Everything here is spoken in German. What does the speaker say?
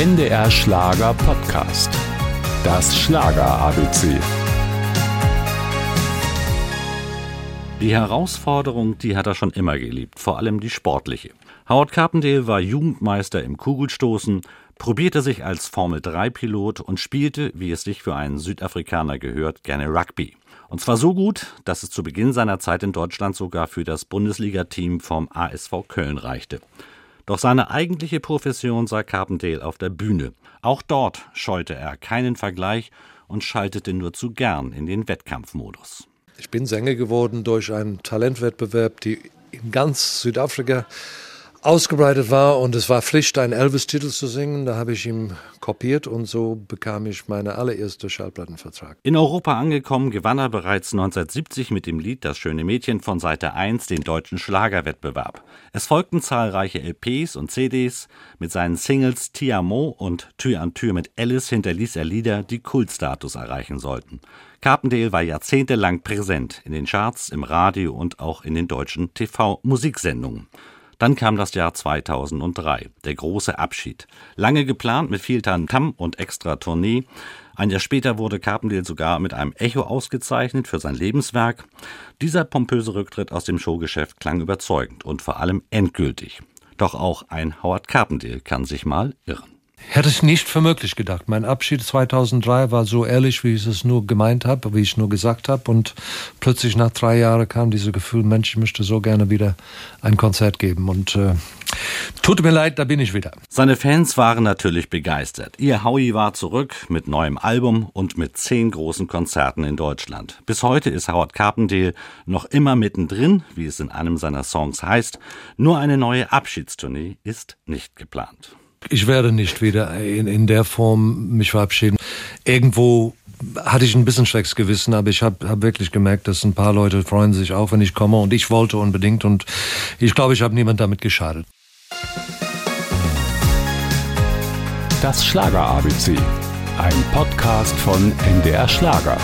NDR Schlager Podcast. Das Schlager ABC. Die Herausforderung, die hat er schon immer geliebt, vor allem die sportliche. Howard Carpendale war Jugendmeister im Kugelstoßen, probierte sich als Formel-3-Pilot und spielte, wie es sich für einen Südafrikaner gehört, gerne Rugby. Und zwar so gut, dass es zu Beginn seiner Zeit in Deutschland sogar für das Bundesliga-Team vom ASV Köln reichte. Doch seine eigentliche Profession sah Carpendale auf der Bühne. Auch dort scheute er keinen Vergleich und schaltete nur zu gern in den Wettkampfmodus. Ich bin Sänger geworden durch einen Talentwettbewerb, die in ganz Südafrika ausgebreitet war und es war Pflicht, einen Elvis-Titel zu singen. Da habe ich ihm kopiert und so bekam ich meine allererste Schallplattenvertrag. In Europa angekommen, gewann er bereits 1970 mit dem Lied Das schöne Mädchen von Seite 1 den deutschen Schlagerwettbewerb. Es folgten zahlreiche LPs und CDs. Mit seinen Singles Tiamo und Tür an Tür mit Alice hinterließ er Lieder, die Kultstatus erreichen sollten. Carpendale war jahrzehntelang präsent in den Charts, im Radio und auch in den deutschen TV-Musiksendungen. Dann kam das Jahr 2003, der große Abschied. Lange geplant mit viel Tantam und extra Tournee. Ein Jahr später wurde Carpendale sogar mit einem Echo ausgezeichnet für sein Lebenswerk. Dieser pompöse Rücktritt aus dem Showgeschäft klang überzeugend und vor allem endgültig. Doch auch ein Howard Carpendale kann sich mal irren. Hätte ich nicht für möglich gedacht. Mein Abschied 2003 war so ehrlich, wie ich es nur gemeint habe, wie ich nur gesagt habe. Und plötzlich nach drei Jahren kam dieses Gefühl, Mensch, ich möchte so gerne wieder ein Konzert geben. Und äh, tut mir leid, da bin ich wieder. Seine Fans waren natürlich begeistert. Ihr Howie war zurück mit neuem Album und mit zehn großen Konzerten in Deutschland. Bis heute ist Howard Carpendale noch immer mittendrin, wie es in einem seiner Songs heißt. Nur eine neue Abschiedstournee ist nicht geplant. Ich werde nicht wieder in, in der Form mich verabschieden. Irgendwo hatte ich ein bisschen schlechtes Gewissen, aber ich habe hab wirklich gemerkt, dass ein paar Leute freuen sich auch, wenn ich komme und ich wollte unbedingt und ich glaube, ich habe niemand damit geschadet. Das Schlager ABC, ein Podcast von NDR Schlager.